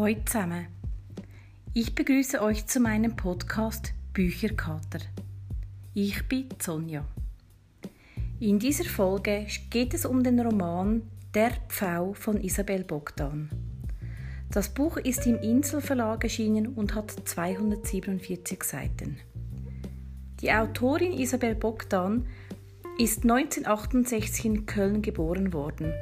Hallo zusammen. Ich begrüße euch zu meinem Podcast Bücherkater. Ich bin Sonja. In dieser Folge geht es um den Roman Der Pfau von Isabel Bogdan. Das Buch ist im Inselverlag erschienen und hat 247 Seiten. Die Autorin Isabel Bogdan ist 1968 in Köln geboren worden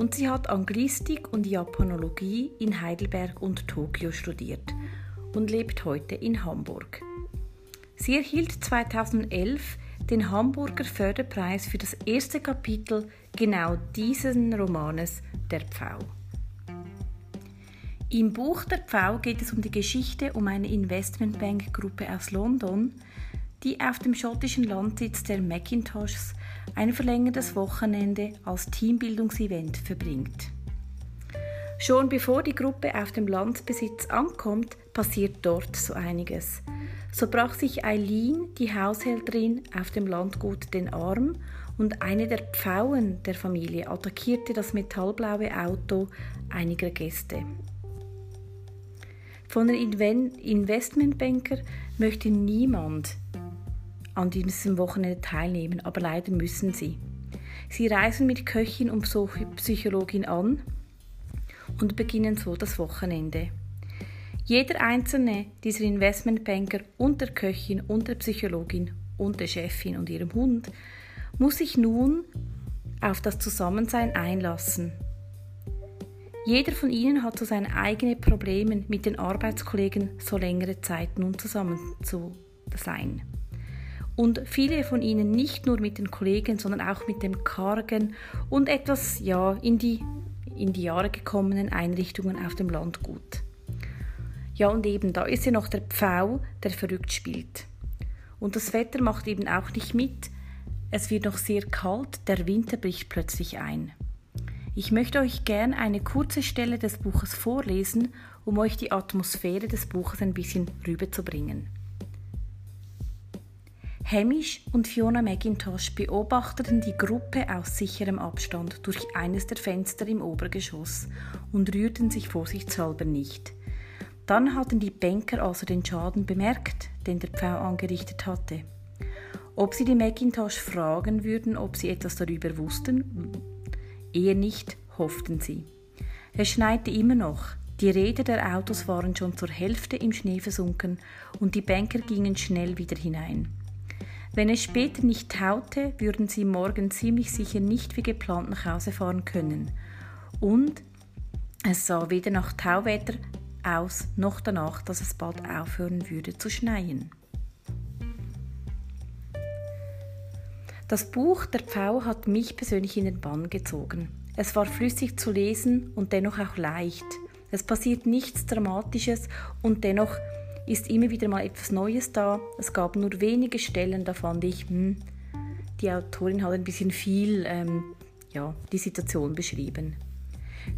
und sie hat Anglistik und Japanologie in Heidelberg und Tokio studiert und lebt heute in Hamburg. Sie erhielt 2011 den Hamburger Förderpreis für das erste Kapitel genau dieses Romanes Der Pfau. Im Buch Der Pfau geht es um die Geschichte um eine Investmentbankgruppe aus London, die auf dem schottischen Landsitz der Macintoshes ein verlängertes Wochenende als Teambildungsevent verbringt. Schon bevor die Gruppe auf dem Landbesitz ankommt, passiert dort so einiges. So brach sich Eileen, die Haushälterin, auf dem Landgut den Arm und eine der Pfauen der Familie attackierte das metallblaue Auto einiger Gäste. Von den Investmentbanker möchte niemand an diesem Wochenende teilnehmen, aber leider müssen sie. Sie reisen mit Köchin und Psychologin an und beginnen so das Wochenende. Jeder einzelne dieser Investmentbanker und der Köchin und der Psychologin und der Chefin und ihrem Hund muss sich nun auf das Zusammensein einlassen. Jeder von ihnen hat so seine eigenen Probleme mit den Arbeitskollegen so längere Zeit nun zusammen zu sein und viele von ihnen nicht nur mit den Kollegen, sondern auch mit dem kargen und etwas ja in die in die Jahre gekommenen Einrichtungen auf dem Landgut. Ja, und eben da ist ja noch der Pfau, der verrückt spielt. Und das Wetter macht eben auch nicht mit. Es wird noch sehr kalt, der Winter bricht plötzlich ein. Ich möchte euch gern eine kurze Stelle des Buches vorlesen, um euch die Atmosphäre des Buches ein bisschen rüberzubringen. Hamish und Fiona McIntosh beobachteten die Gruppe aus sicherem Abstand durch eines der Fenster im Obergeschoss und rührten sich vorsichtshalber nicht. Dann hatten die Banker also den Schaden bemerkt, den der Pfau angerichtet hatte. Ob sie die McIntosh fragen würden, ob sie etwas darüber wussten? Eher nicht, hofften sie. Es schneite immer noch. Die Räder der Autos waren schon zur Hälfte im Schnee versunken und die Banker gingen schnell wieder hinein. Wenn es später nicht taute, würden sie morgen ziemlich sicher nicht wie geplant nach Hause fahren können. Und es sah weder nach Tauwetter aus, noch danach, dass es bald aufhören würde zu schneien. Das Buch Der Pfau hat mich persönlich in den Bann gezogen. Es war flüssig zu lesen und dennoch auch leicht. Es passiert nichts Dramatisches und dennoch ist immer wieder mal etwas Neues da. Es gab nur wenige Stellen, da fand ich, hm, die Autorin hat ein bisschen viel ähm, ja, die Situation beschrieben.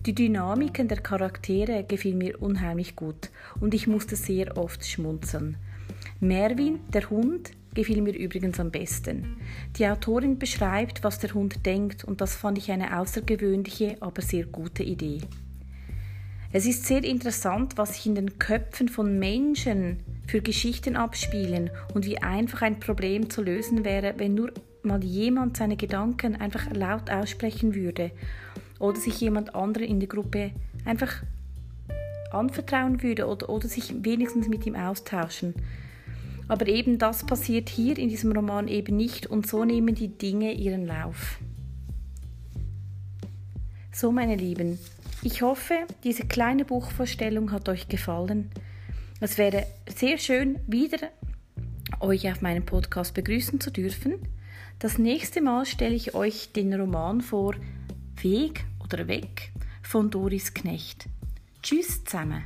Die Dynamiken der Charaktere gefiel mir unheimlich gut und ich musste sehr oft schmunzeln. Merwin, der Hund, gefiel mir übrigens am besten. Die Autorin beschreibt, was der Hund denkt und das fand ich eine außergewöhnliche, aber sehr gute Idee. Es ist sehr interessant, was sich in den Köpfen von Menschen für Geschichten abspielen und wie einfach ein Problem zu lösen wäre, wenn nur mal jemand seine Gedanken einfach laut aussprechen würde oder sich jemand anderer in der Gruppe einfach anvertrauen würde oder, oder sich wenigstens mit ihm austauschen. Aber eben das passiert hier in diesem Roman eben nicht und so nehmen die Dinge ihren Lauf. So, meine Lieben, ich hoffe, diese kleine Buchvorstellung hat euch gefallen. Es wäre sehr schön, wieder euch auf meinem Podcast begrüßen zu dürfen. Das nächste Mal stelle ich euch den Roman vor Weg oder Weg von Doris Knecht. Tschüss zusammen.